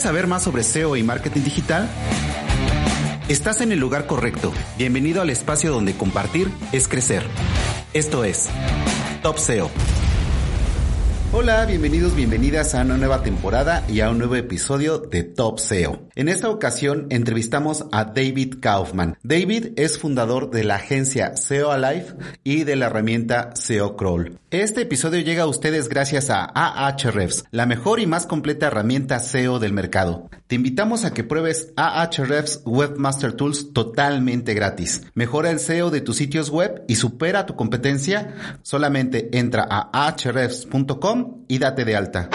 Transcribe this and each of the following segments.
¿Quieres saber más sobre SEO y marketing digital? Estás en el lugar correcto. Bienvenido al espacio donde compartir es crecer. Esto es Top SEO. Hola, bienvenidos, bienvenidas a una nueva temporada y a un nuevo episodio de Top SEO. En esta ocasión entrevistamos a David Kaufman. David es fundador de la agencia SEO Alive y de la herramienta SEO Crawl. Este episodio llega a ustedes gracias a Ahrefs, la mejor y más completa herramienta SEO del mercado. Te invitamos a que pruebes Ahrefs Webmaster Tools totalmente gratis. Mejora el SEO de tus sitios web y supera tu competencia. Solamente entra a ahrefs.com y date de alta.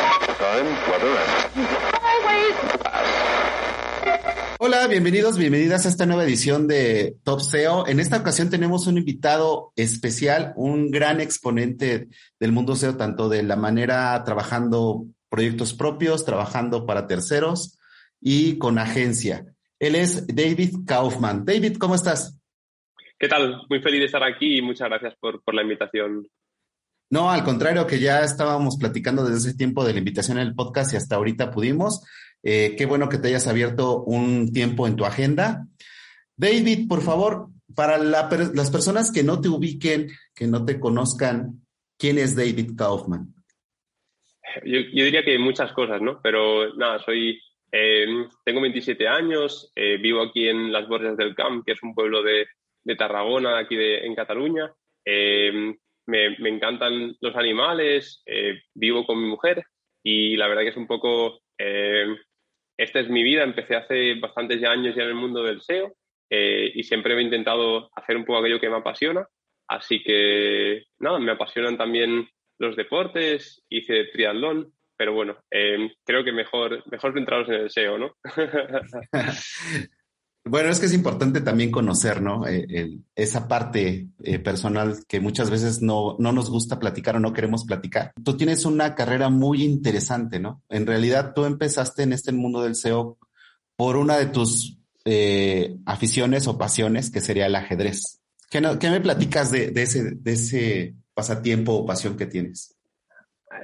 Hola, bienvenidos, bienvenidas a esta nueva edición de Top SEO. En esta ocasión tenemos un invitado especial, un gran exponente del mundo SEO, tanto de la manera trabajando proyectos propios, trabajando para terceros y con agencia. Él es David Kaufman. David, ¿cómo estás? ¿Qué tal? Muy feliz de estar aquí y muchas gracias por, la invitación. No, al contrario, que ya estábamos platicando desde ese tiempo de la invitación el podcast y hasta ahorita pudimos. Eh, qué bueno que te hayas abierto un tiempo en tu agenda. David, por favor, para las personas que no te ubiquen, que no te conozcan, ¿quién es David Kaufman? Yo, diría que muchas cosas, ¿no? Pero nada, soy, eh, tengo 27 años, eh, vivo aquí en las Borges del Camp, que es un pueblo de, Tarragona, aquí en Cataluña me, encantan los animales, eh, vivo con mi mujer y la verdad que es un poco, eh, esta es mi vida, empecé hace bastantes años ya en el mundo del SEO eh, y siempre he intentado hacer un poco aquello que me apasiona, así que nada, me apasionan también los deportes, hice triatlón, pero bueno, creo que mejor, mejor en el SEO, ¿no? Bueno, es que es importante también conocer, ¿no? Eh, esa parte eh, personal que muchas veces no, no nos gusta platicar o no queremos platicar. Tú tienes una carrera muy interesante, ¿no? En realidad tú empezaste en este mundo del SEO por una de tus eh, aficiones o pasiones, que sería el ajedrez. ¿Qué, me platicas de, ese, de ese pasatiempo o pasión que tienes?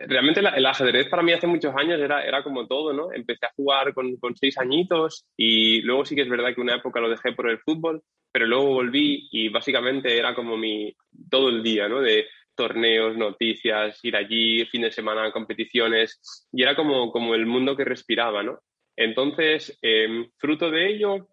Realmente el ajedrez para mí hace muchos años era, era como todo, ¿no? Empecé a jugar con, con, seis añitos y luego sí que es verdad que una época lo dejé por el fútbol, pero luego volví y básicamente era como mi todo el día, ¿no? De torneos, noticias, ir allí, fin de semana, competiciones, y era como, como el mundo que respiraba, ¿no? Entonces, em, fruto de ello,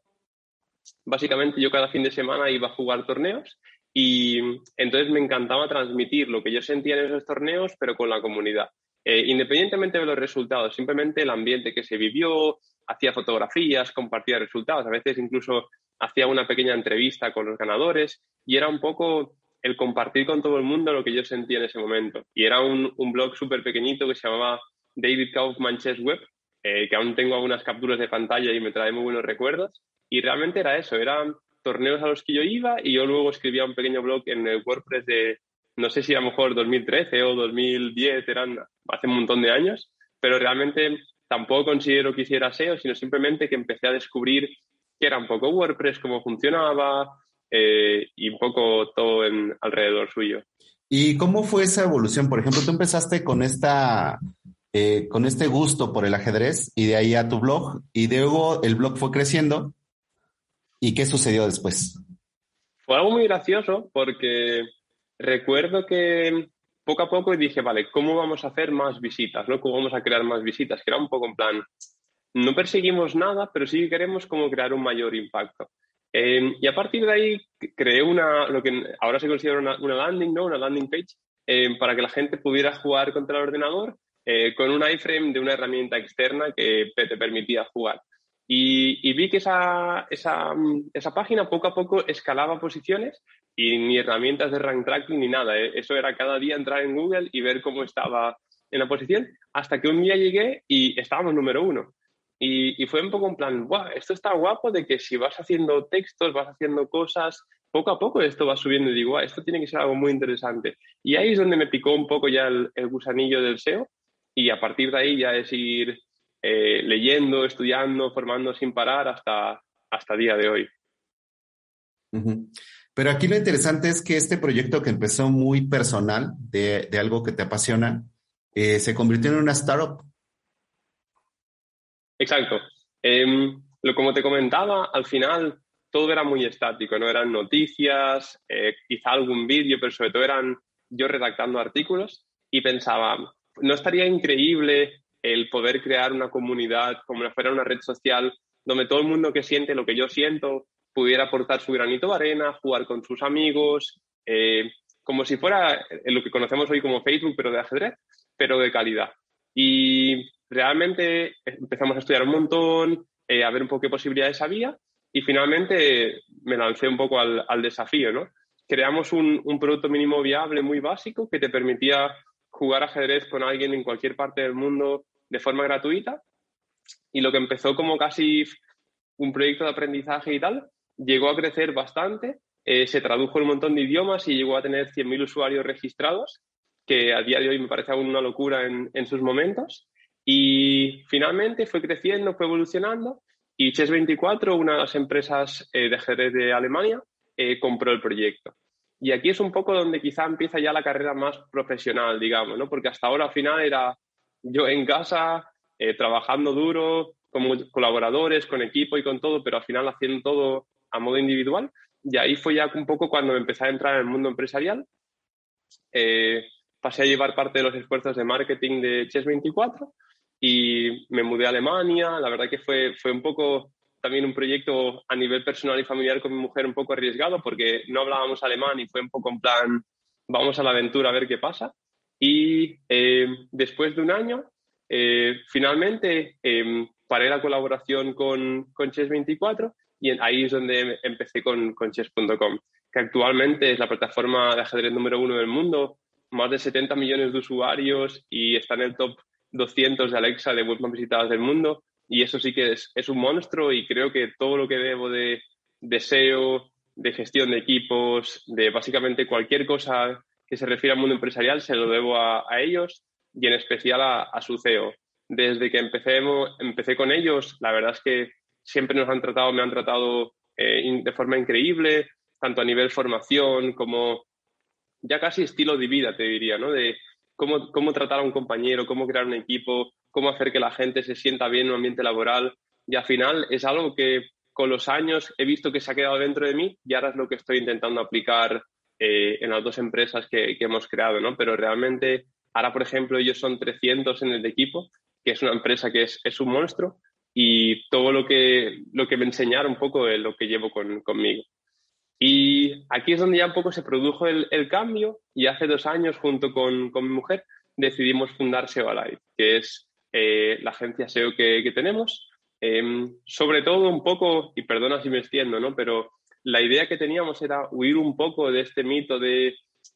básicamente yo cada fin de semana iba a jugar torneos y entonces me encantaba transmitir lo que yo sentía en esos torneos, pero con la comunidad. Eh, independientemente de los resultados, simplemente el ambiente que se vivió, hacía fotografías, compartía resultados, a veces incluso hacía una pequeña entrevista con los ganadores y era un poco el compartir con todo el mundo lo que yo sentía en ese momento. Y era un, blog súper pequeñito que se llamaba David Kaufman Chess Web, eh, que aún tengo algunas capturas de pantalla y me trae muy buenos recuerdos. Y realmente era eso, era torneos a los que yo iba y yo luego escribía un pequeño blog en el WordPress de, no sé si a lo mejor 2013 o 2010, eran hace un montón de años, pero realmente tampoco considero que hiciera SEO, sino simplemente que empecé a descubrir qué era un poco WordPress, cómo funcionaba eh, y un poco todo en, alrededor suyo. ¿Y cómo fue esa evolución? Por ejemplo, tú empezaste con esta eh, con este gusto por el ajedrez y de ahí a tu blog y luego el blog fue creciendo ¿Y qué sucedió después? Fue algo muy gracioso porque recuerdo que poco a poco dije, vale, ¿cómo vamos a hacer más visitas? ¿no? ¿Cómo vamos a crear más visitas? Que era un poco en plan, no perseguimos nada, pero sí queremos como crear un mayor impacto. Em, y a partir de ahí creé una, lo que ahora se considera una, landing, ¿no? Una landing page em, para que la gente pudiera jugar contra el ordenador eh, con un iframe de una herramienta externa que te permitía jugar. Y, vi que esa, esa, esa, página poco a poco escalaba posiciones y ni herramientas de rank tracking ni nada. ¿eh? Eso era cada día entrar en Google y ver cómo estaba en la posición, hasta que un día llegué y estábamos número uno. Y, y fue un poco en plan, wow, esto está guapo de que si vas haciendo textos, vas haciendo cosas, poco a poco esto va subiendo y digo, esto tiene que ser algo muy interesante. Y ahí es donde me picó un poco ya el, el gusanillo del SEO y a partir de ahí ya es ir eh, leyendo, estudiando, formando sin parar hasta, hasta día de hoy. Pero aquí lo interesante es que este proyecto que empezó muy personal, de, algo que te apasiona, eh, se convirtió en una startup. Exacto. Em, lo, como te comentaba, al final todo era muy estático, no eran noticias, eh, quizá algún vídeo, pero sobre todo eran yo redactando artículos y pensaba, ¿no estaría increíble el poder crear una comunidad como si fuera una red social donde todo el mundo que siente lo que yo siento pudiera aportar su granito de arena, jugar con sus amigos, eh, como si fuera lo que conocemos hoy como Facebook, pero de ajedrez, pero de calidad. Y realmente empezamos a estudiar un montón, eh, a ver un poco qué posibilidades había y finalmente me lancé un poco al, desafío, ¿no? Creamos un, producto mínimo viable muy básico que te permitía jugar ajedrez con alguien en cualquier parte del mundo de forma gratuita y lo que empezó como casi un proyecto de aprendizaje y tal, llegó a crecer bastante, eh, se tradujo en un montón de idiomas y llegó a tener 100.000 usuarios registrados, que a día de hoy me parece aún una locura en, sus momentos. Y finalmente fue creciendo, fue evolucionando y Chess24, una de las empresas eh, de ajedrez de Alemania, eh, compró el proyecto. Y aquí es un poco donde quizá empieza ya la carrera más profesional, digamos, ¿no? Porque hasta ahora al final era yo en casa, eh, trabajando duro, con colaboradores, con equipo y con todo, pero al final haciendo todo a modo individual. Y ahí fue ya un poco cuando empecé a entrar en el mundo empresarial. pasé a llevar parte de los esfuerzos de marketing de Chess24 y me mudé a Alemania. La verdad que fue, fue un poco también un proyecto a nivel personal y familiar con mi mujer un poco arriesgado porque no hablábamos alemán y fue un poco en plan, vamos a la aventura a ver qué pasa. Y eh, después de un año, eh, finalmente eh, paré la colaboración con, con Chess24 y ahí es donde empecé con, con Chess.com, que actualmente es la plataforma de ajedrez número uno del mundo, más de 70 millones de usuarios y está en el top 200 de Alexa de web más visitadas del mundo y eso sí que es, es, un monstruo y creo que todo lo que debo de, deseo de gestión de equipos, de básicamente cualquier cosa que se refiera al mundo empresarial, se lo debo a, ellos y en especial a, su CEO. Desde que empecé, empecé con ellos, la verdad es que siempre nos han tratado, me han tratado eh, de forma increíble, tanto a nivel formación como ya casi estilo de vida, te diría, ¿no? De cómo, cómo tratar a un compañero, cómo crear un equipo, cómo hacer que la gente se sienta bien en un ambiente laboral. Y al final es algo que con los años he visto que se ha quedado dentro de mí y ahora es lo que estoy intentando aplicar eh, en las dos empresas que, hemos creado, ¿no? Pero realmente ahora, por ejemplo, ellos son 300 en el equipo, que es una empresa que es, es un monstruo y todo lo que, lo que me enseñaron un poco es lo que llevo con, conmigo. Y aquí es donde ya un poco se produjo el, cambio y hace dos años, junto con, mi mujer, decidimos fundar SEO Alive, que es eh, la agencia SEO que, tenemos. Em, sobre todo un poco, y perdona si me extiendo, ¿no? pero la idea que teníamos era huir un poco de este mito de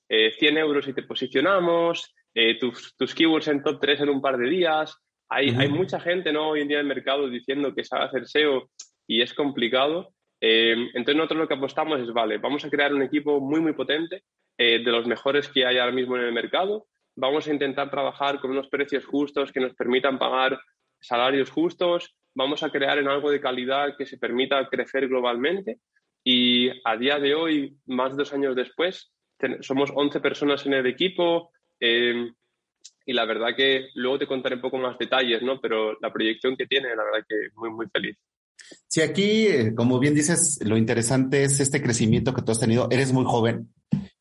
100 eh, euros y te posicionamos, eh, tus, tus, keywords en top 3 en un par de días. Hay, hay mucha gente ¿no? hoy en día en el mercado diciendo que sabe hacer SEO y es complicado. Eh, entonces nosotros lo que apostamos es, vale, vamos a crear un equipo muy, muy potente, eh, de los mejores que hay ahora mismo en el mercado. Vamos a intentar trabajar con unos precios justos que nos permitan pagar salarios justos. Vamos a crear en algo de calidad que se permita crecer globalmente. Y a día de hoy, más de dos años después, somos 11 personas en el equipo. Eh, y la verdad que luego te contaré un poco más detalles, ¿no? Pero la proyección que tiene, la verdad que muy, muy feliz. Sí, aquí, eh, como bien dices, lo interesante es este crecimiento que tú has tenido. Eres muy joven.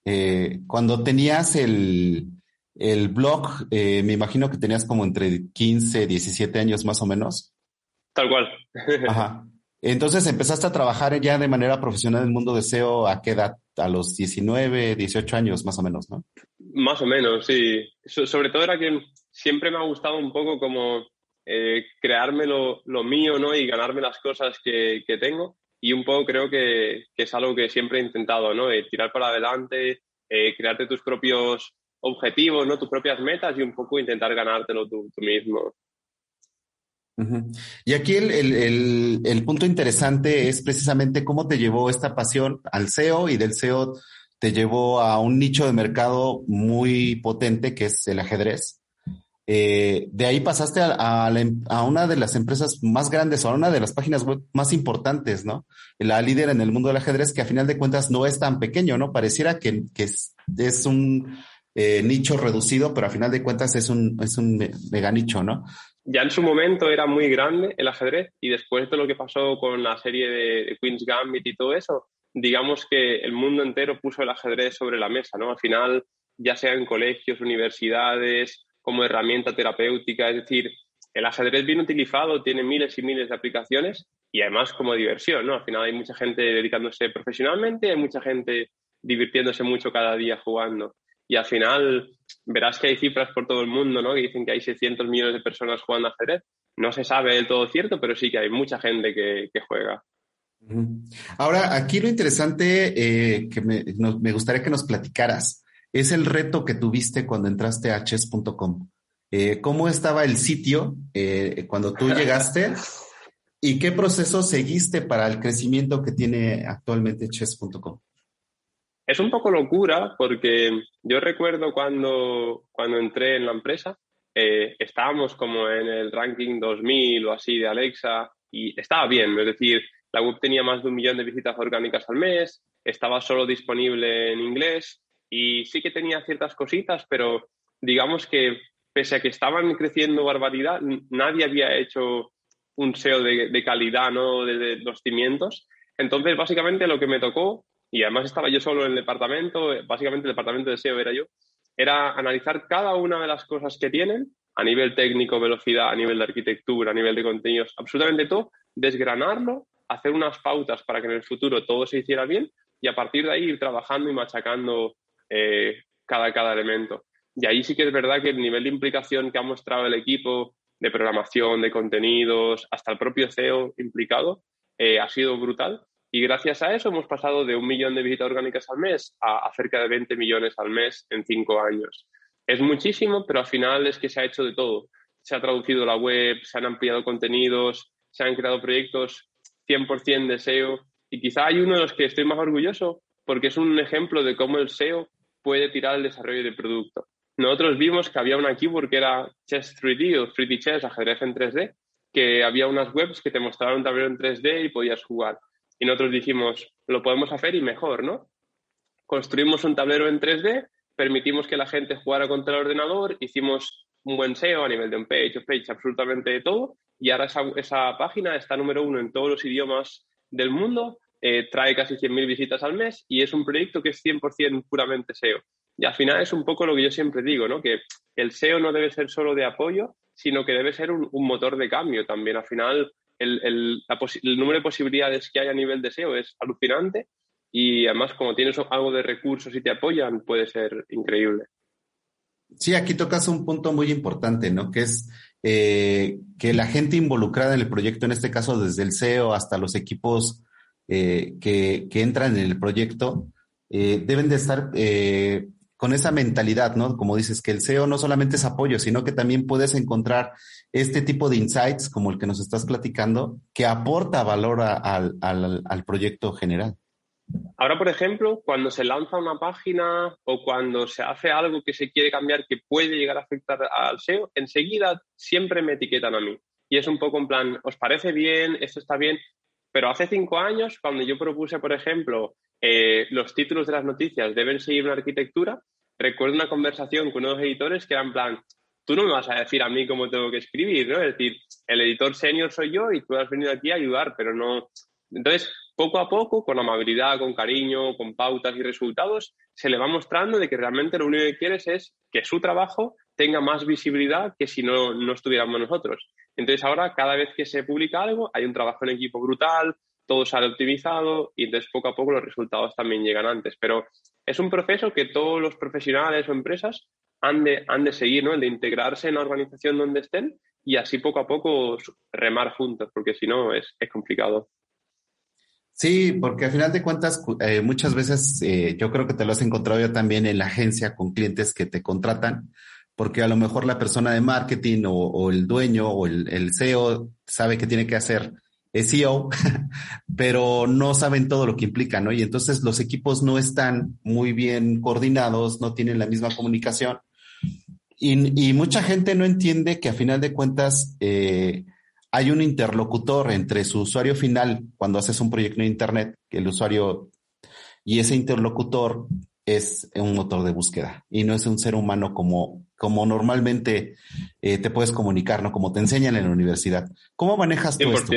Eh, cuando tenías el, el blog, eh, me imagino que tenías como entre 15, 17 años más o menos. Tal cual. Ajá. Entonces empezaste a trabajar ya de manera profesional en el mundo de SEO a qué edad? A los 19, 18 años más o menos, ¿no? Más o menos, sí. sobre todo era que siempre me ha gustado un poco como eh, crearme lo, mío ¿no? y ganarme las cosas que, tengo. Y un poco creo que, es algo que siempre he intentado, ¿no? tirar para adelante, eh, crearte tus propios objetivos, ¿no? tus propias metas y un poco intentar ganártelo tú, mismo. Y aquí el, punto interesante es precisamente cómo te llevó esta pasión al SEO y del SEO te llevó a un nicho de mercado muy potente que es el ajedrez. Eh, de ahí pasaste em, a, una de las empresas más grandes o a una de las páginas web más importantes, ¿no? La líder en el mundo del ajedrez, que a final de cuentas no es tan pequeño, ¿no? Pareciera que, es, un eh, nicho reducido, pero a final de cuentas es un, es un mega nicho, ¿no? ya en su momento era muy grande el ajedrez y después de lo que pasó con la serie de Queen's Gambit y todo eso, digamos que el mundo entero puso el ajedrez sobre la mesa, ¿no? Al final, ya sea en colegios, universidades, como herramienta terapéutica, es decir, el ajedrez bien utilizado tiene miles y miles de aplicaciones y además como diversión, ¿no? Al final hay mucha gente dedicándose profesionalmente, hay mucha gente divirtiéndose mucho cada día jugando. Y al final verás que hay cifras por todo el mundo, ¿no? Que dicen que hay 600 millones de personas jugando ajedrez. No se sabe del todo cierto, pero sí que hay mucha gente que, juega. Ahora, aquí lo interesante eh, que me, gustaría que nos platicaras es el reto que tuviste cuando entraste a chess.com. Eh, ¿Cómo estaba el sitio eh, cuando tú llegaste? ¿Y qué proceso seguiste para el crecimiento que tiene actualmente chess.com? Es un poco locura porque yo recuerdo cuando, cuando entré en la empresa, eh, estábamos como en el ranking 2000 o así de Alexa y estaba bien, es decir, la web tenía más de un millón de visitas orgánicas al mes, estaba solo disponible en inglés y sí que tenía ciertas cositas, pero digamos que pese a que estaban creciendo barbaridad, nadie había hecho un SEO de, calidad, ¿no? De, los cimientos. Entonces, básicamente lo que me tocó, y además estaba yo solo en el departamento, básicamente el departamento de SEO era yo, era analizar cada una de las cosas que tienen a nivel técnico, velocidad, a nivel de arquitectura, a nivel de contenidos, absolutamente todo, desgranarlo, hacer unas pautas para que en el futuro todo se hiciera bien y a partir de ahí ir trabajando y machacando eh, cada, cada elemento. Y ahí sí que es verdad que el nivel de implicación que ha mostrado el equipo de programación, de contenidos, hasta el propio CEO implicado, eh, ha sido brutal. Y gracias a eso hemos pasado de un millón de visitas orgánicas al mes a, cerca de 20 millones al mes en cinco años. Es muchísimo, pero al final es que se ha hecho de todo. Se ha traducido la web, se han ampliado contenidos, se han creado proyectos 100% de SEO. Y quizá hay uno de los que estoy más orgulloso porque es un ejemplo de cómo el SEO puede tirar el desarrollo del producto nosotros vimos que había una keyword que era Chess 3D o 3D Chess, ajedrez en 3D, que había unas webs que te mostraban un tablero en 3D y podías jugar. Y nosotros dijimos, lo podemos hacer y mejor, ¿no? Construimos un tablero en 3D, permitimos que la gente jugara contra el ordenador, hicimos un buen SEO a nivel de un page, off page, absolutamente de todo. Y ahora esa, esa, página está número uno en todos los idiomas del mundo, eh, trae casi 100.000 visitas al mes y es un proyecto que es 100% puramente SEO. Y al final es un poco lo que yo siempre digo, ¿no? Que el SEO no debe ser solo de apoyo, sino que debe ser un, motor de cambio también. Al final, el, número de posibilidades que hay a nivel de SEO es alucinante y además como tienes algo de recursos y te apoyan, puede ser increíble. Sí, aquí tocas un punto muy importante, ¿no? Que es eh, que la gente involucrada en el proyecto, en este caso desde el SEO hasta los equipos eh, que, entran en el proyecto, eh, deben de estar con esa mentalidad, ¿no? Como dices, que el SEO no solamente es apoyo, sino que también puedes encontrar este tipo de insights como el que nos estás platicando, que aporta valor al, proyecto general. Ahora, por ejemplo, cuando se lanza una página o cuando se hace algo que se quiere cambiar que puede llegar a afectar al SEO, enseguida siempre me etiquetan a mí. Y es un poco en plan, ¿os parece bien? ¿Esto está bien? Pero hace cinco años, cuando yo propuse, por ejemplo, eh, los títulos de las noticias deben seguir una arquitectura, recuerdo una conversación con unos editores que eran plan, tú no me vas a decir a mí cómo tengo que escribir, ¿no? Es decir, el editor senior soy yo y tú has venido aquí a ayudar, pero no... Entonces, poco a poco, con amabilidad, con cariño, con pautas y resultados, se le va mostrando de que realmente lo único que quieres es que su trabajo tenga más visibilidad que si no, no estuviéramos nosotros. Entonces ahora, cada vez que se publica algo, hay un trabajo en equipo brutal, todo sale optimizado y entonces poco a poco los resultados también llegan antes. Pero es un proceso que todos los profesionales o empresas han de, han de seguir, ¿no? El de integrarse en la organización donde estén y así poco a poco remar juntos, porque si no es, complicado. Sí, porque al final de cuentas, eh, muchas veces eh, yo creo que te lo has encontrado ya también en la agencia con clientes que te contratan, porque a lo mejor la persona de marketing o, el dueño o el, el, CEO sabe que tiene que hacer SEO, pero no saben todo lo que implica, ¿no? Y entonces los equipos no están muy bien coordinados, no tienen la misma comunicación. Y, mucha gente no entiende que a final de cuentas eh, hay un interlocutor entre su usuario final cuando haces un proyecto en Internet, que el usuario y ese interlocutor es un motor de búsqueda y no es un ser humano como, como normalmente eh, te puedes comunicar, ¿no? Como te enseñan en la universidad. ¿Cómo manejas tú esto?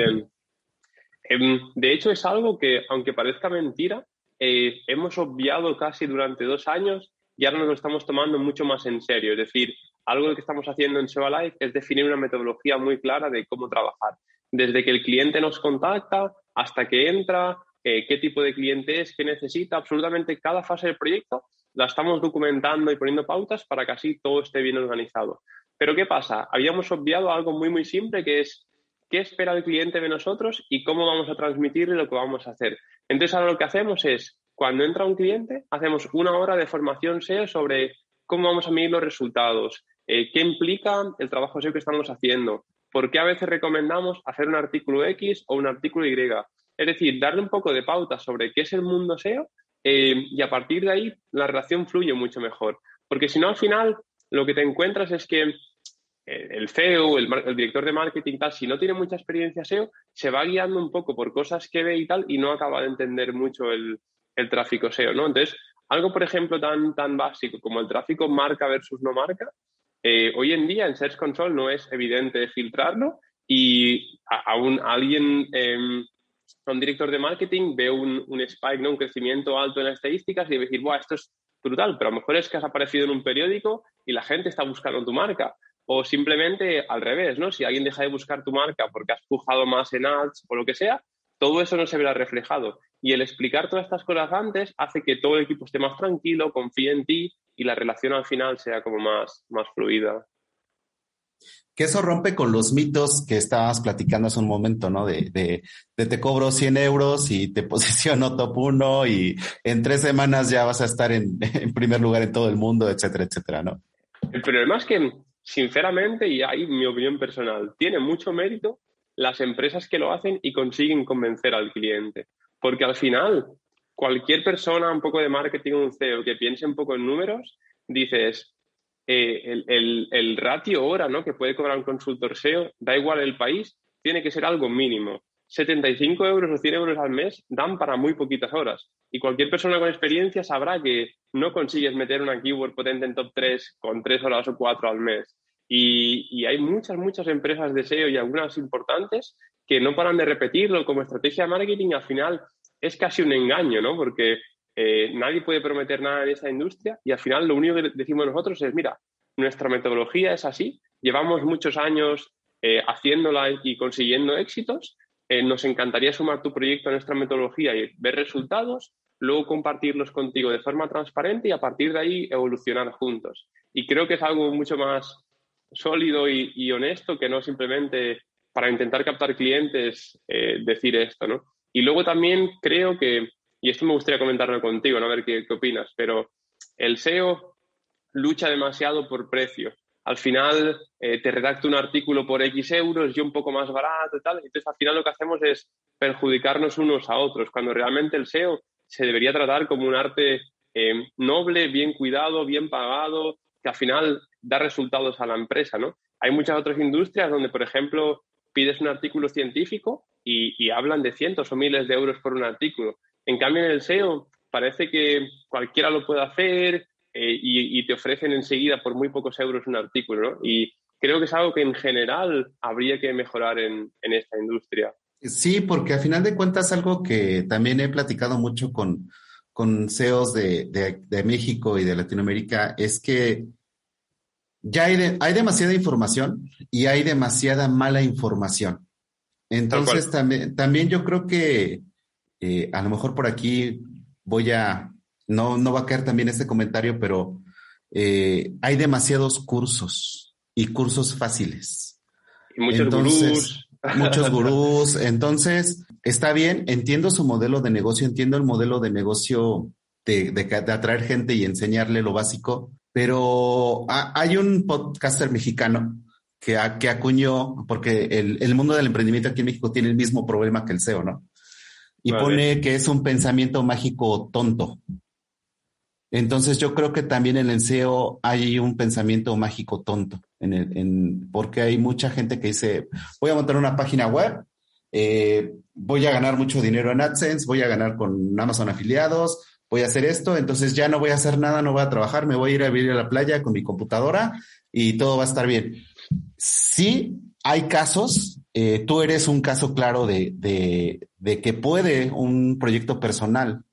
Em, de hecho, es algo que, aunque parezca mentira, eh, hemos obviado casi durante dos años y ahora nos lo estamos tomando mucho más en serio. Es decir, algo que estamos haciendo en SEO Life es definir una metodología muy clara de cómo trabajar. Desde que el cliente nos contacta hasta que entra, eh, qué tipo de cliente es, qué necesita, absolutamente cada fase del proyecto la estamos documentando y poniendo pautas para que así todo esté bien organizado. Pero ¿qué pasa? Habíamos obviado algo muy, muy simple que es qué espera el cliente de nosotros y cómo vamos a transmitirle lo que vamos a hacer. Entonces ahora lo que hacemos es, cuando entra un cliente, hacemos una hora de formación SEO sobre cómo vamos a medir los resultados, eh, qué implica el trabajo SEO que estamos haciendo, por qué a veces recomendamos hacer un artículo X o un artículo Y. Es decir, darle un poco de pauta sobre qué es el mundo SEO eh, y a partir de ahí la relación fluye mucho mejor. Porque si no, al final lo que te encuentras es que eh, el CEO, el, director de marketing, tal, si no tiene mucha experiencia SEO, se va guiando un poco por cosas que ve y tal y no acaba de entender mucho el, el tráfico SEO, ¿no? Entonces, algo, por ejemplo, tan, tan básico como el tráfico marca versus no marca, eh, hoy en día en Search Control no es evidente filtrarlo y a, alguien, eh, un director de marketing ve un, un, spike, ¿no? un crecimiento alto en las estadísticas y decir, Buah, esto es brutal, pero a lo mejor es que has aparecido en un periódico y la gente está buscando tu marca. O simplemente al revés, ¿no? Si alguien deja de buscar tu marca porque has pujado más en ads o lo que sea, todo eso no se verá reflejado. Y el explicar todas estas cosas antes hace que todo el equipo esté más tranquilo, confíe en ti y la relación al final sea como más, más fluida. Que eso rompe con los mitos que estabas platicando hace un momento, ¿no? De, te cobro 100 euros y te posiciono top 1 y en tres semanas ya vas a estar en, en primer lugar en todo el mundo, etcétera, etcétera, ¿no? El problema es que, sinceramente, y ahí mi opinión personal, tiene mucho mérito las empresas que lo hacen y consiguen convencer al cliente. Porque al final, cualquier persona, un poco de marketing, un CEO, que piense un poco en números, dices, eh, el, el, el, ratio hora ¿no? que puede cobrar un consultor SEO, da igual el país, tiene que ser algo mínimo. 75 euros o 100 euros al mes dan para muy poquitas horas. Y cualquier persona con experiencia sabrá que no consigues meter una keyword potente en top 3 con 3 horas o 4 al mes. Y, y, hay muchas, muchas empresas de SEO y algunas importantes que no paran de repetirlo como estrategia de marketing al final es casi un engaño, ¿no? Porque eh, nadie puede prometer nada en esa industria y al final lo único que decimos nosotros es, mira, nuestra metodología es así, llevamos muchos años eh, haciéndola y consiguiendo éxitos, eh, nos encantaría sumar tu proyecto a nuestra metodología y ver resultados, luego compartirlos contigo de forma transparente y a partir de ahí evolucionar juntos. Y creo que es algo mucho más sólido y, y honesto que no simplemente para intentar captar clientes eh, decir esto, ¿no? Y luego también creo que, y esto me gustaría comentarlo contigo, ¿no? A ver qué, qué opinas, pero el SEO lucha demasiado por precio. Al final eh, te redacto un artículo por X euros y un poco más barato y tal. Entonces al final lo que hacemos es perjudicarnos unos a otros, cuando realmente el SEO se debería tratar como un arte eh, noble, bien cuidado, bien pagado, que al final da resultados a la empresa, ¿no? Hay muchas otras industrias donde, por ejemplo, pides un artículo científico y, y, hablan de cientos o miles de euros por un artículo. En cambio, en el SEO parece que cualquiera lo puede hacer eh, y, y, te ofrecen enseguida por muy pocos euros un artículo, ¿no? Y creo que es algo que en general habría que mejorar en, en esta industria. Sí, porque al final de cuentas algo que también he platicado mucho con, con CEOs de, de, de México y de Latinoamérica es que ya hay, de, hay demasiada información y hay demasiada mala información. Entonces, también, también yo creo que eh, a lo mejor por aquí voy a, no, no va a caer también este comentario, pero eh, hay demasiados cursos y cursos fáciles. Y muchos Entonces, gurús. Muchos gurús. Entonces, está bien, entiendo su modelo de negocio, entiendo el modelo de negocio de, de, de atraer gente y enseñarle lo básico, pero hay un podcaster mexicano que, que acuñó, porque el, el, mundo del emprendimiento aquí en México tiene el mismo problema que el SEO, ¿no? Y vale. pone que es un pensamiento mágico tonto. Entonces yo creo que también en el SEO hay un pensamiento mágico tonto, en el, en, porque hay mucha gente que dice, voy a montar una página web, eh, voy a ganar mucho dinero en AdSense, voy a ganar con Amazon afiliados, voy a hacer esto, entonces ya no voy a hacer nada, no voy a trabajar, me voy a ir a vivir a la playa con mi computadora y todo va a estar bien. Sí, hay casos, eh, tú eres un caso claro de, de, que puede un proyecto personal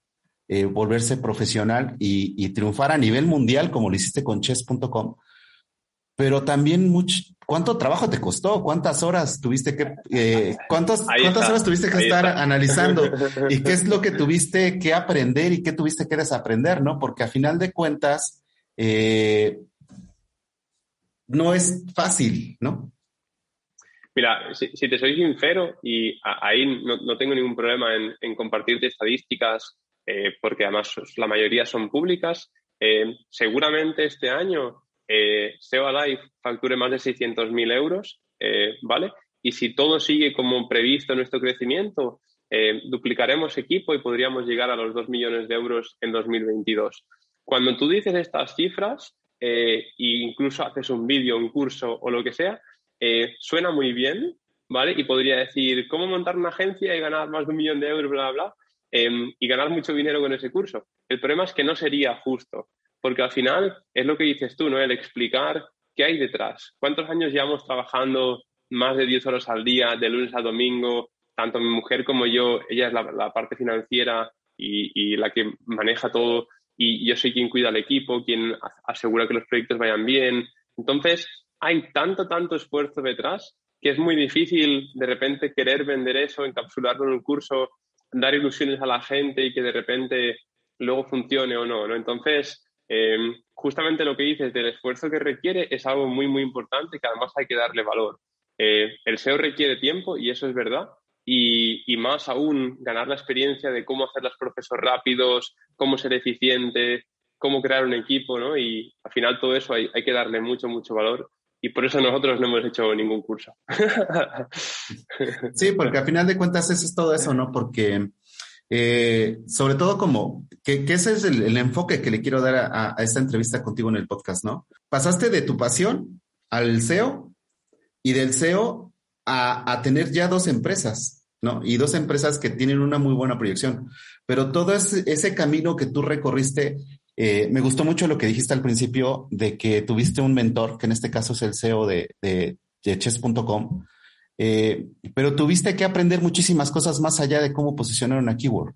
eh, volverse profesional y, y, triunfar a nivel mundial, como lo hiciste con chess.com, pero también mucho, ¿cuánto trabajo te costó? ¿Cuántas horas tuviste que, eh, cuántas horas tuviste que estar analizando? ¿Y qué es lo que tuviste que aprender y qué tuviste que desaprender, no? Porque a final de cuentas, eh, no es fácil, ¿no? Mira, si, te soy sincero, y ahí no, tengo ningún problema en, compartirte estadísticas, eh, porque además la mayoría son públicas, seguramente este año eh, SEO Alive facture más de 600.000 euros, eh, ¿vale? Y si todo sigue como previsto en nuestro crecimiento, eh, duplicaremos equipo y podríamos llegar a los 2 millones de euros en 2022. Cuando tú dices estas cifras e incluso haces un vídeo, un curso o lo que sea, suena muy bien, ¿vale? Y podría decir, ¿cómo montar una agencia y ganar más de un millón de euros, bla, bla? Em, y ganar mucho dinero con ese curso. El problema es que no sería justo porque al final es lo que dices tú, ¿no? El explicar qué hay detrás. ¿Cuántos años llevamos trabajando más de 10 horas al día, de lunes a domingo? Tanto mi mujer como yo, ella es la, parte financiera y, la que maneja todo, y yo soy quien cuida al equipo, quien asegura que los proyectos vayan bien. Entonces, hay tanto, tanto esfuerzo detrás que es muy difícil de repente querer vender eso, encapsularlo en un curso, dar ilusiones a la gente y que de repente luego funcione o no, ¿no? Entonces, Em, justamente lo que dices del esfuerzo que requiere es algo muy, muy importante que además hay que darle valor. Eh, el SEO requiere tiempo y eso es verdad. Y, más aún ganar la experiencia de cómo hacer los procesos rápidos, cómo ser eficiente, cómo crear un equipo, ¿no? Y al final todo eso hay, hay que darle mucho, mucho valor y por eso nosotros no hemos hecho ningún curso. Sí, porque al final de cuentas eso es todo eso, ¿no? Porque eh, sobre todo como, que, ese es el, enfoque que le quiero dar a, esta entrevista contigo en el podcast, ¿no? Pasaste de tu pasión al SEO y del SEO a, tener ya dos empresas, ¿no? Y dos empresas que tienen una muy buena proyección. Pero todo ese, ese camino que tú recorriste, eh, me gustó mucho lo que dijiste al principio de que tuviste un mentor, que en este caso es el de, de, de chess.com, eh, pero tuviste que aprender muchísimas cosas más allá de cómo posicionar una keyword.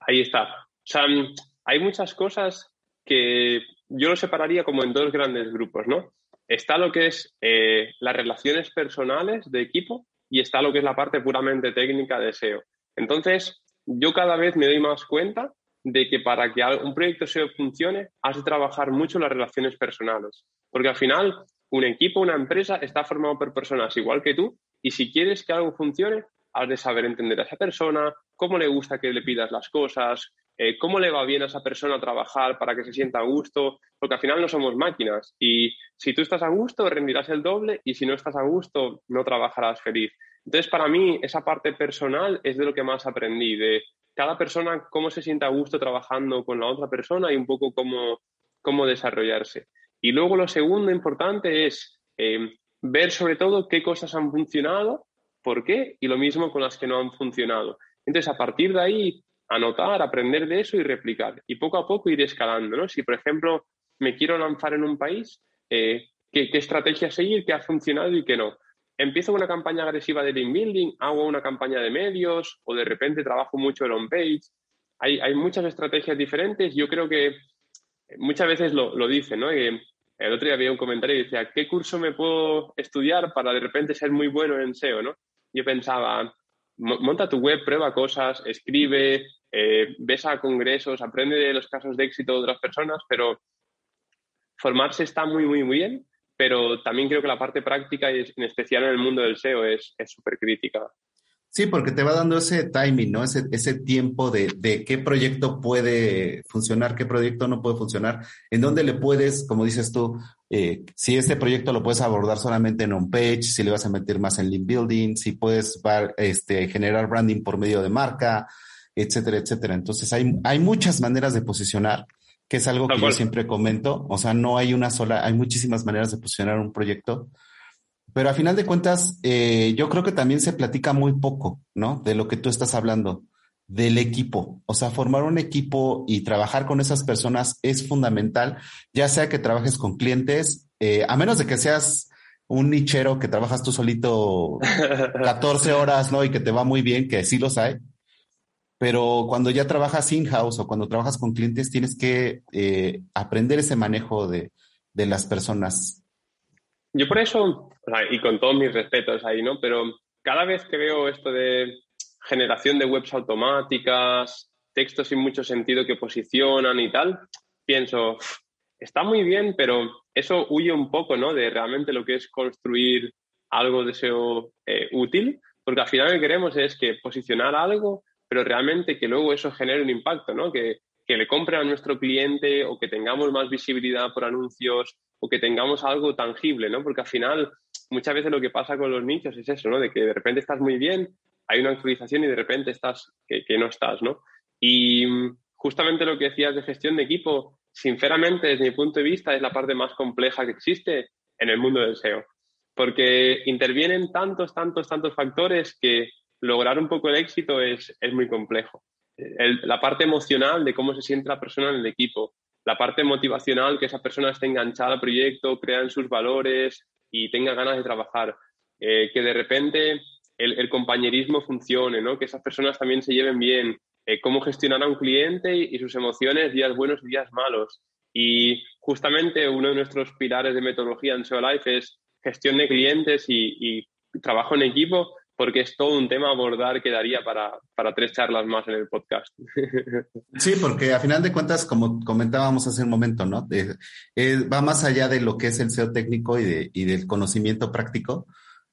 Ahí está. O sea, mm, hay muchas cosas que yo lo separaría como en dos grandes grupos, ¿no? Está lo que es eh, las relaciones personales de equipo y está lo que es la parte puramente técnica de SEO. Entonces, yo cada vez me doy más cuenta de que para que un proyecto SEO funcione, has de trabajar mucho las relaciones personales. Porque al final, un equipo, una empresa está formado por personas igual que tú y si quieres que algo funcione, has de saber entender a esa persona, cómo le gusta que le pidas las cosas, eh, cómo le va bien a esa persona trabajar para que se sienta a gusto, porque al final no somos máquinas y si tú estás a gusto rendirás el doble y si no estás a gusto no trabajarás feliz. Entonces, para mí, esa parte personal es de lo que más aprendí, de cada persona cómo se sienta a gusto trabajando con la otra persona y un poco cómo, cómo desarrollarse. Y luego lo segundo importante es eh, ver sobre todo qué cosas han funcionado, por qué, y lo mismo con las que no han funcionado. Entonces, a partir de ahí, anotar, aprender de eso y replicar. Y poco a poco ir escalando, ¿no? Si, por ejemplo, me quiero lanzar en un país, eh, ¿qué, estrategia seguir, qué ha funcionado y qué no. Empiezo una campaña agresiva de link building, hago una campaña de medios o de repente trabajo mucho en on-page. Hay, muchas estrategias diferentes. Yo creo que muchas veces lo, lo dicen, ¿no? el otro día había un comentario y decía, ¿qué curso me puedo estudiar para de repente ser muy bueno en SEO? ¿no? Yo pensaba, monta tu web, prueba cosas, escribe, eh, ves a congresos, aprende de los casos de éxito de otras personas, pero formarse está muy, muy bien, pero también creo que la parte práctica, en especial en el mundo del SEO, es súper crítica. Sí, porque te va dando ese timing, ¿no? Ese, ese tiempo de, de, qué proyecto puede funcionar, qué proyecto no puede funcionar, en dónde le puedes, como dices tú, eh, si este proyecto lo puedes abordar solamente en on-page, si le vas a meter más en link building, si puedes este, generar branding por medio de marca, etcétera, etcétera. Entonces hay, hay muchas maneras de posicionar, que es algo que yo siempre comento. O sea, no hay una sola, hay muchísimas maneras de posicionar un proyecto. Pero a final de cuentas, eh, yo creo que también se platica muy poco, ¿no? De lo que tú estás hablando, del equipo. O sea, formar un equipo y trabajar con esas personas es fundamental, ya sea que trabajes con clientes, eh, a menos de que seas un nichero que trabajas tú solito 14 horas, ¿no? Y que te va muy bien, que sí los hay. Pero cuando ya trabajas in-house o cuando trabajas con clientes, tienes que eh, aprender ese manejo de, de, las personas. Yo por eso, y con todos mis respetos ahí, ¿no? Pero cada vez que veo esto de generación de webs automáticas, textos sin mucho sentido que posicionan y tal, pienso, está muy bien, pero eso huye un poco ¿no? de realmente lo que es construir algo de SEO eh, útil, porque al final lo que queremos es que posicionar algo, pero realmente que luego eso genere un impacto, ¿no? que, que le compre a nuestro cliente o que tengamos más visibilidad por anuncios o que tengamos algo tangible, ¿no? porque al final muchas veces lo que pasa con los nichos es eso, ¿no? de que de repente estás muy bien, hay una actualización y de repente estás que, que no estás. ¿no? Y mm, justamente lo que decías de gestión de equipo, sinceramente, desde mi punto de vista, es la parte más compleja que existe en el mundo del SEO, porque intervienen tantos, tantos, tantos factores que lograr un poco el éxito es, es muy complejo. la parte emocional de cómo se siente la persona en el equipo, la parte motivacional, que esa persona esté enganchada al proyecto, crea sus valores y tenga ganas de trabajar, eh, que de repente el, compañerismo funcione, ¿no? que esas personas también se lleven bien, eh, cómo gestionar a un cliente y, sus emociones, días buenos y días malos. Y justamente uno de nuestros pilares de metodología en SEO Life es gestión de clientes y, trabajo en equipo, porque es todo un tema a abordar que daría para, para, tres charlas más en el podcast. Sí, porque a final de cuentas, como comentábamos hace un momento, ¿no? va más allá de lo que es el SEO técnico y, de, y del conocimiento práctico,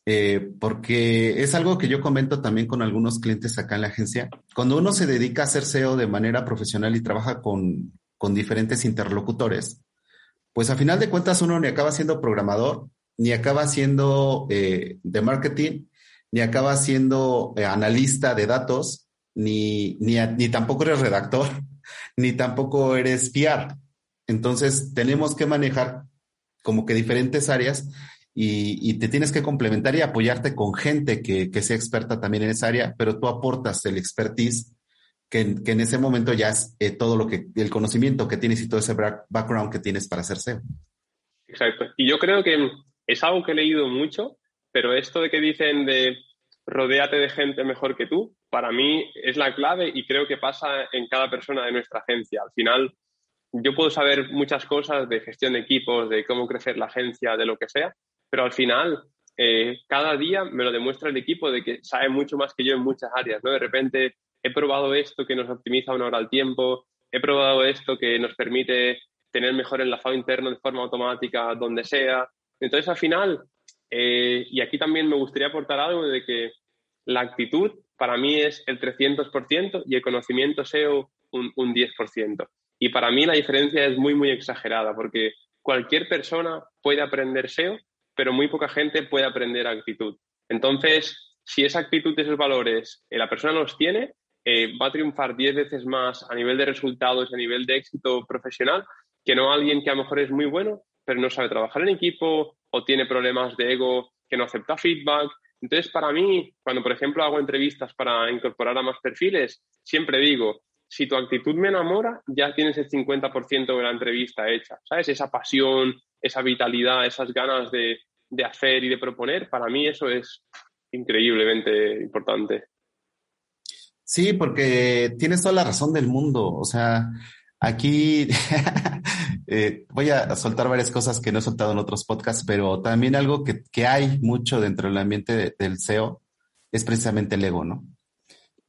eh, porque es algo que yo comento también con algunos clientes acá en la agencia. Cuando uno se dedica a hacer SEO de manera profesional y trabaja con, con diferentes interlocutores, pues a final de cuentas uno ni acaba siendo programador, ni acaba siendo eh, de marketing, ni acaba siendo eh, analista de datos, ni, ni, ni tampoco eres redactor, ni tampoco eres PR. Entonces tenemos que manejar como que diferentes áreas y, te tienes que complementar y apoyarte con gente que, sea experta también en esa área, pero tú aportas el expertise que, en ese momento ya es eh, todo lo que, el conocimiento que tienes y todo ese background que tienes para hacer SEO. Exacto. Y yo creo que es algo que he leído mucho, pero esto de que dicen de rodéate de gente mejor que tú, para mí es la clave y creo que pasa en cada persona de nuestra agencia. Al final, yo puedo saber muchas cosas de gestión de equipos, de cómo crecer la agencia, de lo que sea, pero al final, eh, cada día me lo demuestra el equipo de que sabe mucho más que yo en muchas áreas, ¿no? De repente he probado esto que nos optimiza una hora al tiempo, he probado esto que nos permite tener mejor enlazado interno de forma automática donde sea. Entonces, al final, eh, y aquí también me gustaría aportar algo de que la actitud para mí es el 300% y el conocimiento SEO un, un 10%. Y para mí la diferencia es muy, muy exagerada, porque cualquier persona puede aprender SEO pero muy poca gente puede aprender actitud. Entonces, si esa actitud y esos valores eh, la persona los tiene, eh, va a triunfar 10 veces más a nivel de resultados a nivel de éxito profesional que no alguien que a lo mejor es muy bueno, pero no sabe trabajar en equipo o tiene problemas de ego, que no acepta feedback. Entonces, para mí, cuando por ejemplo hago entrevistas para incorporar a más perfiles, siempre digo, si tu actitud me enamora, ya tienes el 50% de la entrevista hecha, ¿sabes? Esa pasión, esa vitalidad, esas ganas de, de hacer y de proponer, para mí eso es increíblemente importante. Sí, porque tienes toda la razón del mundo. O sea, aquí eh, voy a soltar varias cosas que no he soltado en otros podcasts, pero también algo que, que hay mucho dentro del ambiente del SEO es precisamente el ego, ¿no?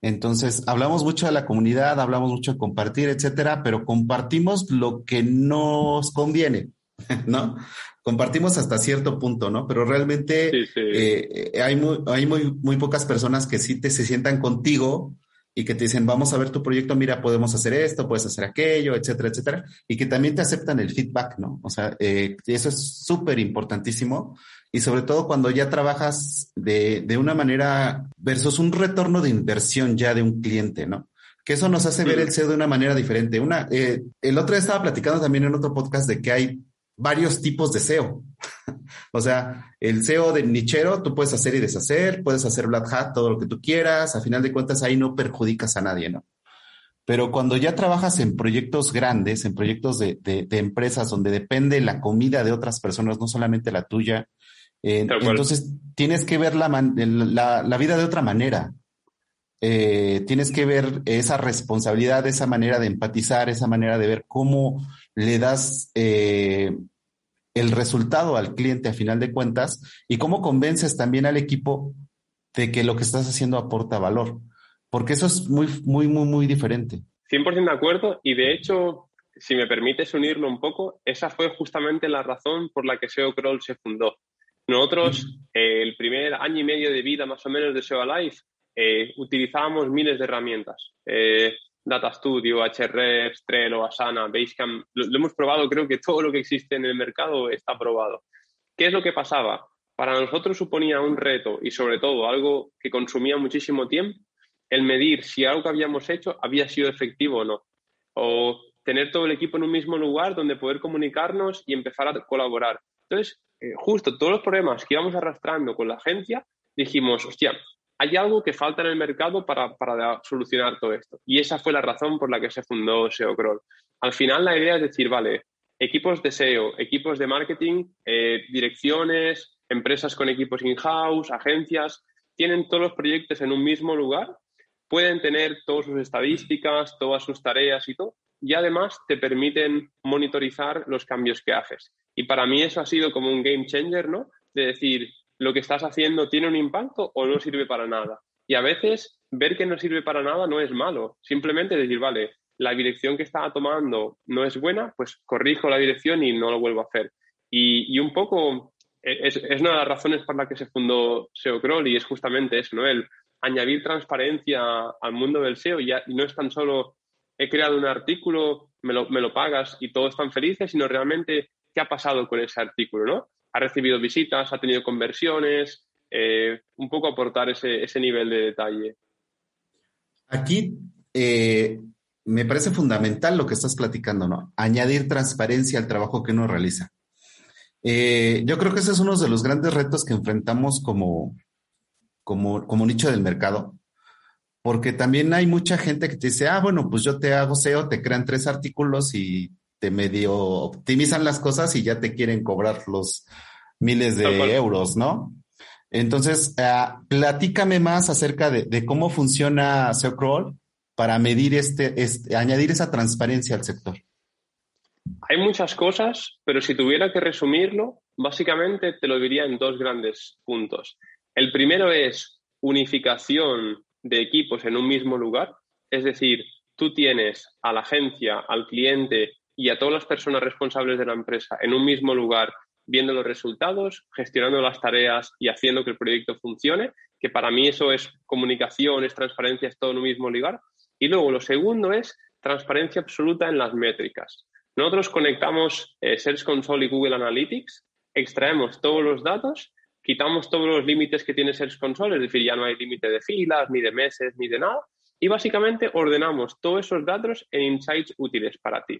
Entonces, hablamos mucho de la comunidad, hablamos mucho de compartir, etcétera, pero compartimos lo que nos conviene, ¿no? compartimos hasta cierto punto, ¿no? Pero realmente eh, hay, muy, hay muy, muy pocas personas que sí te se sientan contigo y que te dicen, vamos a ver tu proyecto, mira, podemos hacer esto, puedes hacer aquello, etcétera, etcétera, y que también te aceptan el feedback, ¿no? O sea, eh, eso es súper importantísimo y sobre todo cuando ya trabajas de, de una manera versus un retorno de inversión ya de un cliente, ¿no? que eso nos hace ver el SEO de una manera diferente. Una, eh, el otro día estaba platicando también en otro podcast de que hay varios tipos de SEO. o sea, el SEO de nichero, tú puedes hacer y deshacer, puedes hacer black hat, todo lo que tú quieras, a final de cuentas ahí no perjudicas a nadie, ¿no? Pero cuando ya trabajas en proyectos grandes, en proyectos de, empresas donde depende la comida de otras personas, no solamente la tuya, eh, entonces tienes que ver la, la, vida de otra manera. Eh, tienes que ver esa responsabilidad, esa manera de empatizar, esa manera de ver cómo le das eh, el resultado al cliente a final de cuentas y cómo convences también al equipo de que lo que estás haciendo aporta valor. Porque eso es muy, muy, muy, muy diferente. 100% de acuerdo y de hecho, si me permites unirlo un poco, esa fue justamente la razón por la que SEO Crawl se fundó. Nosotros, eh, el primer año y medio de vida más o menos de SEO Alive, eh, utilizábamos miles de herramientas. Eh, Data Studio, Hrefs, Trello, Asana, Basecamp. Lo, lo, hemos probado, creo que todo lo que existe en el mercado está probado. ¿Qué es lo que pasaba? Para nosotros suponía un reto y sobre todo algo que consumía muchísimo tiempo el medir si algo que habíamos hecho había sido efectivo o no. O tener todo el equipo en un mismo lugar donde poder comunicarnos y empezar a colaborar. Entonces, eh, justo todos los problemas que íbamos arrastrando con la agencia, dijimos, hostia, hay algo que falta en el mercado para, solucionar todo esto. Y esa fue la razón por la que se fundó SEO Crawl. Al final la idea es decir, vale, equipos de SEO, equipos de marketing, eh, direcciones, empresas con equipos in-house, agencias, tienen todos los proyectos en un mismo lugar pueden tener todas sus estadísticas, todas sus tareas y todo, y además te permiten monitorizar los cambios que haces. Y para mí eso ha sido como un game changer, ¿no? De decir, lo que estás haciendo tiene un impacto o no sirve para nada. Y a veces ver que no sirve para nada no es malo, simplemente decir, vale, la dirección que estaba tomando no es buena, pues corrijo la dirección y no lo vuelvo a hacer. Y, un poco es, es, una de las razones por las que se fundó SEO Crawl y es justamente eso, ¿no? El añadir transparencia al mundo del SEO. Y, no es tan solo he creado un artículo, me lo, me lo, pagas y todos están felices, sino realmente qué ha pasado con ese artículo, ¿no? Ha recibido visitas, ha tenido conversiones, eh, un poco aportar ese, ese, nivel de detalle. Aquí eh, me parece fundamental lo que estás platicando, ¿no? Añadir transparencia al trabajo que uno realiza. Eh, yo creo que ese es uno de los grandes retos que enfrentamos como, como, como nicho del mercado, porque también hay mucha gente que te dice, ah, bueno, pues yo te hago SEO, te crean tres artículos y te medio optimizan las cosas y ya te quieren cobrar los miles de euros, ¿no? Entonces, uh, platícame más acerca de, cómo funciona SEO Crawl para medir este, este, añadir esa transparencia al sector. Hay muchas cosas, pero si tuviera que resumirlo, básicamente te lo diría en dos grandes puntos. El primero es unificación de equipos en un mismo lugar, es decir, tú tienes a la agencia, al cliente y a todas las personas responsables de la empresa en un mismo lugar viendo los resultados, gestionando las tareas y haciendo que el proyecto funcione, que para mí eso es comunicación, es transparencia, es todo en un mismo lugar. Y luego lo segundo es transparencia absoluta en las métricas. Nosotros conectamos eh, Search Console y Google Analytics, extraemos todos los datos quitamos todos los límites que tiene Search Console, es decir, ya no hay límite de filas, ni de meses, ni de nada, y básicamente ordenamos todos esos datos en insights útiles para ti.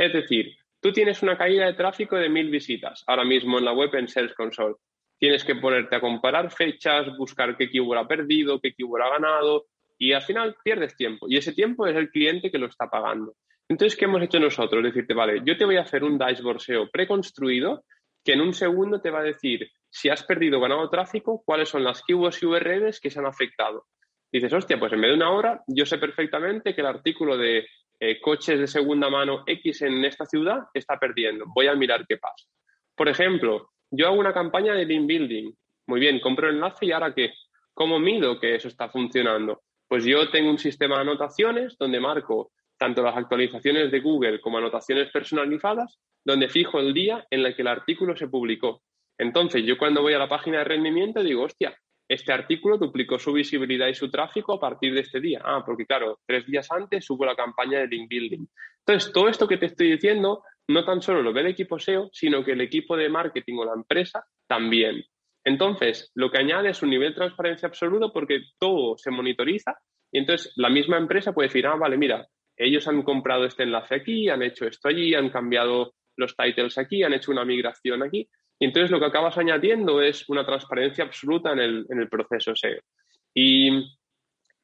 Es decir, tú tienes una caída de tráfico de mil visitas ahora mismo en la web en Search Console. Tienes que ponerte a comparar fechas, buscar qué keyword ha perdido, qué keyword ha ganado, y al final pierdes tiempo. Y ese tiempo es el cliente que lo está pagando. Entonces, ¿qué hemos hecho nosotros? Decirte, vale, yo te voy a hacer un dashboard SEO preconstruido que en un segundo te va a decir si has perdido o ganado tráfico, cuáles son las keywords y URLs que se han afectado. Dices, hostia, pues en vez de una hora, yo sé perfectamente que el artículo de eh, coches de segunda mano X en esta ciudad está perdiendo. Voy a mirar qué pasa. Por ejemplo, yo hago una campaña de link building. Muy bien, compro el enlace y ahora qué? ¿Cómo mido que eso está funcionando? Pues yo tengo un sistema de anotaciones donde marco tanto las actualizaciones de Google como anotaciones personalizadas, donde fijo el día en el que el artículo se publicó. Entonces, yo cuando voy a la página de rendimiento digo, hostia, este artículo duplicó su visibilidad y su tráfico a partir de este día. Ah, porque claro, tres días antes subo la campaña de link building. Entonces, todo esto que te estoy diciendo no tan solo lo ve el equipo SEO, sino que el equipo de marketing o la empresa también. Entonces, lo que añade es un nivel de transparencia absoluto porque todo se monitoriza y entonces la misma empresa puede decir, ah, vale, mira, ellos han comprado este enlace aquí, han hecho esto allí, han cambiado los titles aquí, han hecho una migración aquí. Y entonces lo que acabas añadiendo es una transparencia absoluta en el, proceso SEO. Y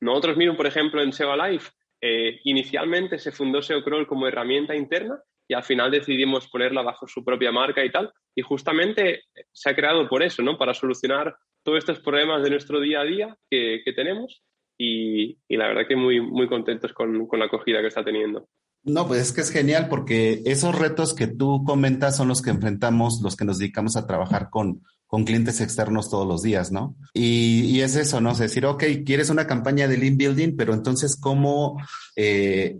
nosotros mismos, por ejemplo, en SEO Alive, eh, inicialmente se fundó SEO Crawl como herramienta interna y al final decidimos ponerla bajo su propia marca y tal. Y justamente se ha creado por eso, ¿no? Para solucionar todos estos problemas de nuestro día a día que, tenemos y, la verdad que muy, muy contentos con, con la acogida que está teniendo. No, pues es que es genial porque esos retos que tú comentas son los que enfrentamos los que nos dedicamos a trabajar con, con clientes externos todos los días, ¿no? Y, es eso, ¿no? Es decir, ok, quieres una campaña de lean building, pero entonces, ¿cómo, eh,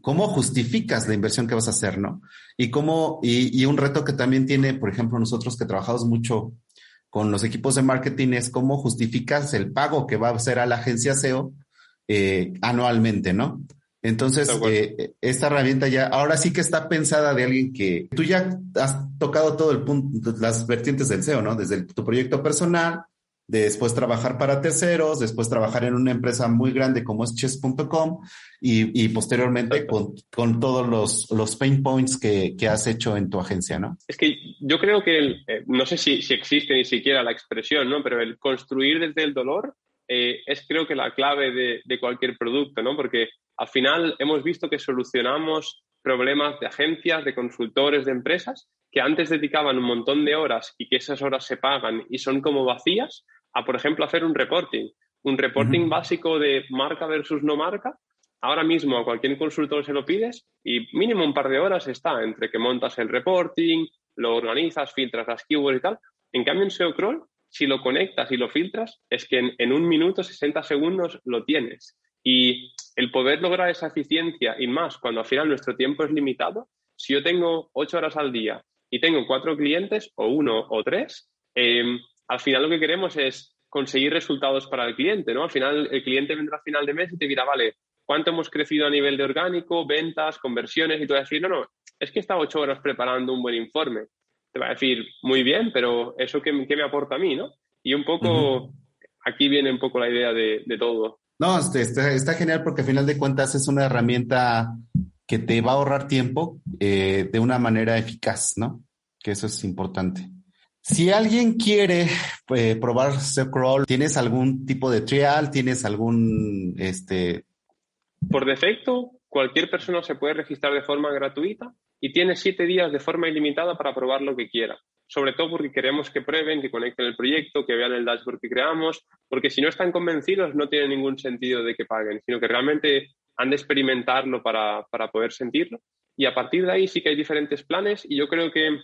¿cómo justificas la inversión que vas a hacer, ¿no? Y cómo, y, y un reto que también tiene, por ejemplo, nosotros que trabajamos mucho con los equipos de marketing es cómo justificas el pago que va a hacer a la agencia SEO eh, anualmente, ¿no? Entonces, eh, esta herramienta ya, ahora sí que está pensada de alguien que tú ya has tocado todo el punto, las vertientes del SEO, ¿no? Desde tu proyecto personal, después trabajar para terceros, después trabajar en una empresa muy grande como es chess.com y, posteriormente con, con, todos los, los pain points que, que, has hecho en tu agencia, ¿no? Es que yo creo que, eh, no sé si, si, existe ni siquiera la expresión, ¿no? Pero el construir desde el dolor eh, es creo que la clave de, de, cualquier producto, ¿no? Porque al final hemos visto que solucionamos problemas de agencias, de consultores, de empresas que antes dedicaban un montón de horas y que esas horas se pagan y son como vacías a, por ejemplo, hacer un reporting. Un reporting básico de marca versus no marca. Ahora mismo a cualquier consultor se lo pides y mínimo un par de horas está entre que montas el reporting, lo organizas, filtras las keywords y tal. En cambio, en SEO Crawl, si lo conectas y lo filtras, es que en, un minuto, 60 segundos lo tienes. Y el poder lograr esa eficiencia y más cuando al final nuestro tiempo es limitado, si yo tengo ocho horas al día y tengo cuatro clientes o uno o tres, em, al final lo que queremos es conseguir resultados para el cliente, ¿no? Al final el cliente vendrá a final de mes y te dirá, vale, ¿cuánto hemos crecido a nivel de orgánico, ventas, conversiones? Y tú vas a decir, no, no, es que he ocho horas preparando un buen informe. Te va a decir, muy bien, pero ¿eso qué, me aporta a mí, no? Y un poco, aquí viene un poco la idea de todo. No, este, está, genial porque al final de cuentas es una herramienta que te va a ahorrar tiempo eh, de una manera eficaz, ¿no? Que eso es importante. Si alguien quiere eh, probar SEOcrawl, ¿tienes algún tipo de trial? ¿Tienes algún, este... Por defecto, cualquier persona se puede registrar de forma gratuita y tiene siete días de forma ilimitada para probar lo que quiera sobre todo porque queremos que prueben, que conecten el proyecto, que vean el dashboard que creamos, porque si no están convencidos no tiene ningún sentido de que paguen, sino que realmente han de experimentarlo para, para poder sentirlo. Y a partir de ahí sí que hay diferentes planes y yo creo que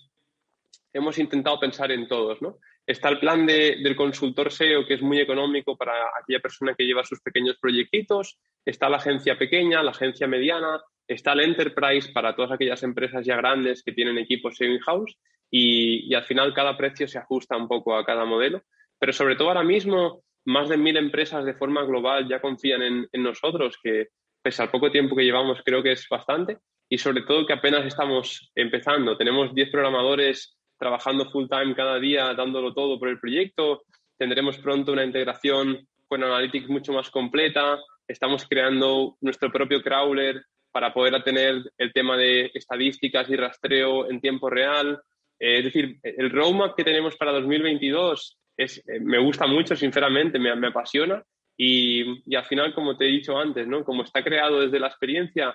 hemos intentado pensar en todos, ¿no? Está el plan de, del consultor SEO, que es muy económico para aquella persona que lleva sus pequeños proyectitos. Está la agencia pequeña, la agencia mediana. Está el enterprise para todas aquellas empresas ya grandes que tienen equipos SEO in-house y, al final cada precio se ajusta un poco a cada modelo. Pero sobre todo ahora mismo, más de mil empresas de forma global ya confían en, nosotros, que pese al poco tiempo que llevamos creo que es bastante, y sobre todo que apenas estamos empezando. Tenemos 10 programadores trabajando full time cada día, dándolo todo por el proyecto. Tendremos pronto una integración con Analytics mucho más completa. Estamos creando nuestro propio crawler para poder tener el tema de estadísticas y rastreo en tiempo real. Eh, es decir, el roadmap que tenemos para 2022 es, eh, me gusta mucho, sinceramente, me, apasiona y, y, al final, como te he dicho antes, ¿no? como está creado desde la experiencia,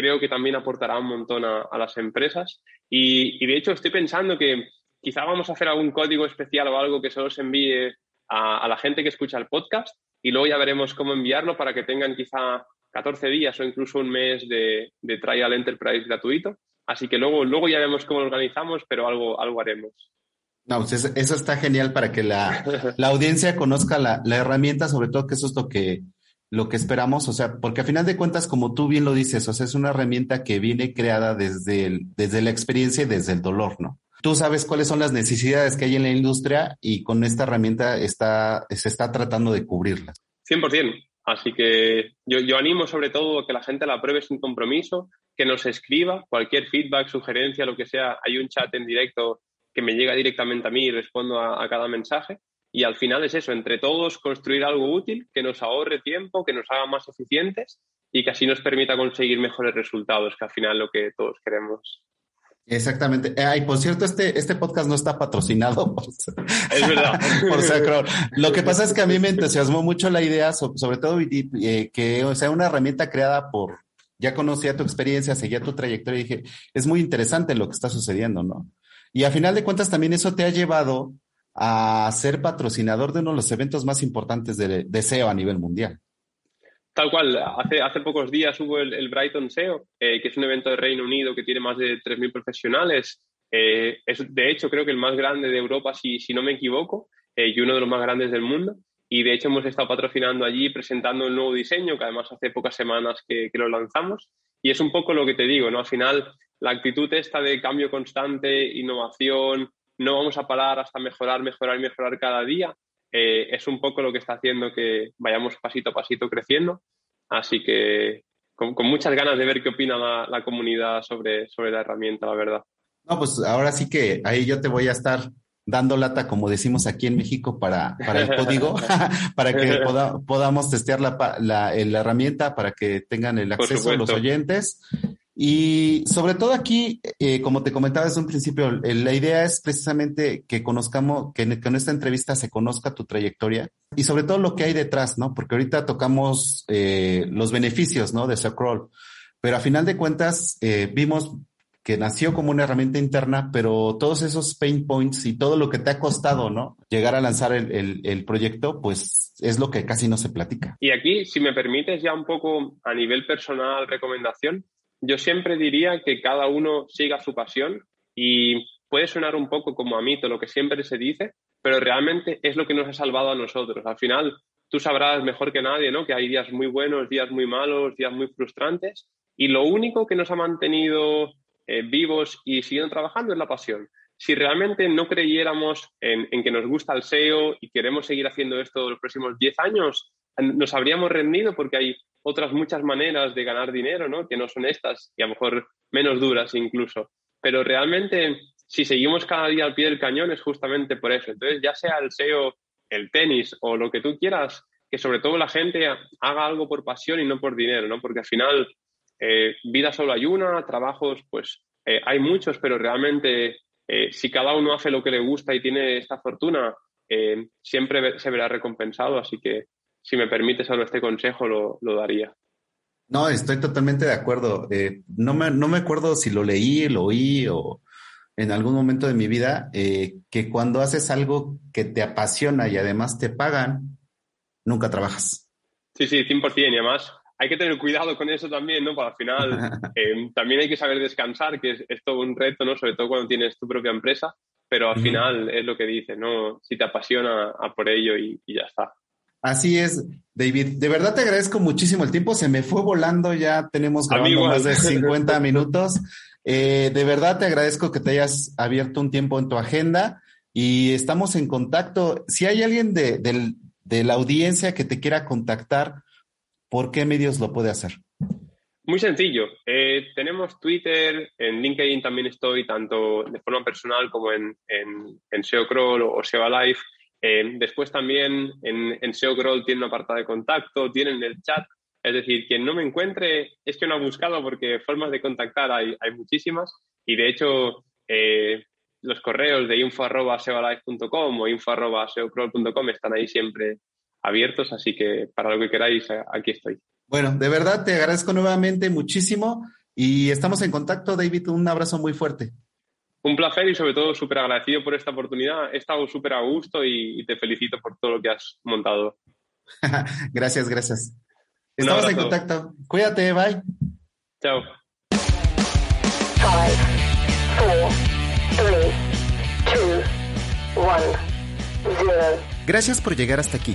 creo que también aportará un montón a, a las empresas y, y, de hecho estoy pensando que quizá vamos a hacer algún código especial o algo que solo se envíe a, a la gente que escucha el podcast y luego ya veremos cómo enviarlo para que tengan quizá 14 días o incluso un mes de, de trial enterprise gratuito Así que luego, luego ya vemos cómo lo organizamos, pero algo, algo haremos. No, pues eso, está genial para que la, audiencia conozca la, herramienta, sobre todo que eso es lo que, lo que esperamos, o sea, porque a final de cuentas, como tú bien lo dices, o sea, es una herramienta que viene creada desde, desde la experiencia y desde el dolor, ¿no? Tú sabes cuáles son las necesidades que hay en la industria y con esta herramienta está, se está tratando de cubrirlas. 100%. Así que yo, yo animo sobre todo a que la gente la pruebe sin compromiso, que nos escriba cualquier feedback, sugerencia, lo que sea. Hay un chat en directo que me llega directamente a mí y respondo a, cada mensaje. Y al final es eso, entre todos construir algo útil que nos ahorre tiempo, que nos haga más eficientes y que así nos permita conseguir mejores resultados, que al final es lo que todos queremos. Exactamente. Eh, ay, por cierto, este, este podcast no está patrocinado por, es verdad. por Lo que pasa es que a mí me entusiasmó mucho la idea, sobre todo eh, que o sea una herramienta creada por, ya conocía tu experiencia, seguía tu trayectoria y dije, es muy interesante lo que está sucediendo, ¿no? Y a final de cuentas también eso te ha llevado a ser patrocinador de uno de los eventos más importantes de, de SEO a nivel mundial. Tal cual, hace, hace pocos días hubo el, Brighton SEO, eh, que es un evento de Reino Unido que tiene más de 3.000 profesionales. Eh, es, de hecho, creo que el más grande de Europa, si, si no me equivoco, eh, y uno de los más grandes del mundo. Y de hecho hemos estado patrocinando allí, presentando un nuevo diseño, que además hace pocas semanas que, que lo lanzamos. Y es un poco lo que te digo, ¿no? Al final, la actitud esta de cambio constante, innovación, no vamos a parar hasta mejorar, mejorar y mejorar cada día, eh, es un poco lo que está haciendo que vayamos pasito a pasito creciendo. Así que con, muchas ganas de ver qué opina la, comunidad sobre, sobre la herramienta, la verdad. No, pues ahora sí que ahí yo te voy a estar dando lata, como decimos aquí en México, para, para el código, para que podamos testear la, la, herramienta, para que tengan el acceso los oyentes. Y sobre todo aquí, eh, como te comentaba desde un principio, la idea es precisamente que conozcamos, que en, esta entrevista se conozca tu trayectoria y sobre todo lo que hay detrás, ¿no? Porque ahorita tocamos eh, los beneficios, ¿no? De Socroll, pero a final de cuentas eh, vimos que nació como una herramienta interna, pero todos esos pain points y todo lo que te ha costado, ¿no? Llegar a lanzar el, el proyecto, pues es lo que casi no se platica. Y aquí, si me permites ya un poco a nivel personal, recomendación, yo siempre diría que cada uno siga su pasión y puede sonar un poco como a mito lo que siempre se dice, pero realmente es lo que nos ha salvado a nosotros. Al final, tú sabrás mejor que nadie, ¿no? Que hay días muy buenos, días muy malos, días muy frustrantes y lo único que nos ha mantenido eh, vivos y siguiendo trabajando es la pasión. Si realmente no creyéramos en, en, que nos gusta el SEO y queremos seguir haciendo esto los próximos 10 años, nos habríamos rendido porque hay otras muchas maneras de ganar dinero, ¿no? Que no son estas y a lo mejor menos duras incluso. Pero realmente, si seguimos cada día al pie del cañón es justamente por eso. Entonces, ya sea el SEO, el tenis o lo que tú quieras, que sobre todo la gente haga algo por pasión y no por dinero, ¿no? Porque al final, eh, vida solo hay una, trabajos, pues eh, hay muchos, pero realmente eh, si cada uno hace lo que le gusta y tiene esta fortuna, siempre se verá recompensado. Así que si me permite solo este consejo, lo, daría. No, estoy totalmente de acuerdo. Eh, no, me, no me acuerdo si lo leí, lo oí o en algún momento de mi vida, eh, que cuando haces algo que te apasiona y además te pagan, nunca trabajas. Sí, sí, 100%. Y además hay que tener cuidado con eso también, ¿no? Para al final eh, también hay que saber descansar, que es, todo un reto, ¿no? Sobre todo cuando tienes tu propia empresa, pero al final es lo que dices, ¿no? Si te apasiona, a por ello y ya está. Así es, David. De verdad te agradezco muchísimo el tiempo. Se me fue volando, ya tenemos grabando más de 50 minutos. Eh, de verdad te agradezco que te hayas abierto un tiempo en tu agenda y estamos en contacto. Si hay alguien de, la audiencia que te quiera contactar, ¿por qué medios lo puede hacer? Muy sencillo. Eh, tenemos Twitter, en LinkedIn también estoy, tanto de forma personal como en, en, en SEO Crawl o SEO Live. Eh, después también en, en SEO Crawl tiene un apartado de contacto, tienen el chat. Es decir, quien no me encuentre es que no ha buscado porque formas de contactar hay, hay muchísimas y de hecho eh, los correos de info.seolife.com o info.seocrawl.com están ahí siempre abiertos, así que para lo que queráis, aquí estoy. Bueno, de verdad te agradezco nuevamente muchísimo y estamos en contacto, David. Un abrazo muy fuerte. Un placer y sobre todo súper agradecido por esta oportunidad. He estado súper a gusto y, te felicito por todo lo que has montado. gracias, gracias. Estamos en contacto. Cuídate, bye. Chao. Gracias por llegar hasta aquí.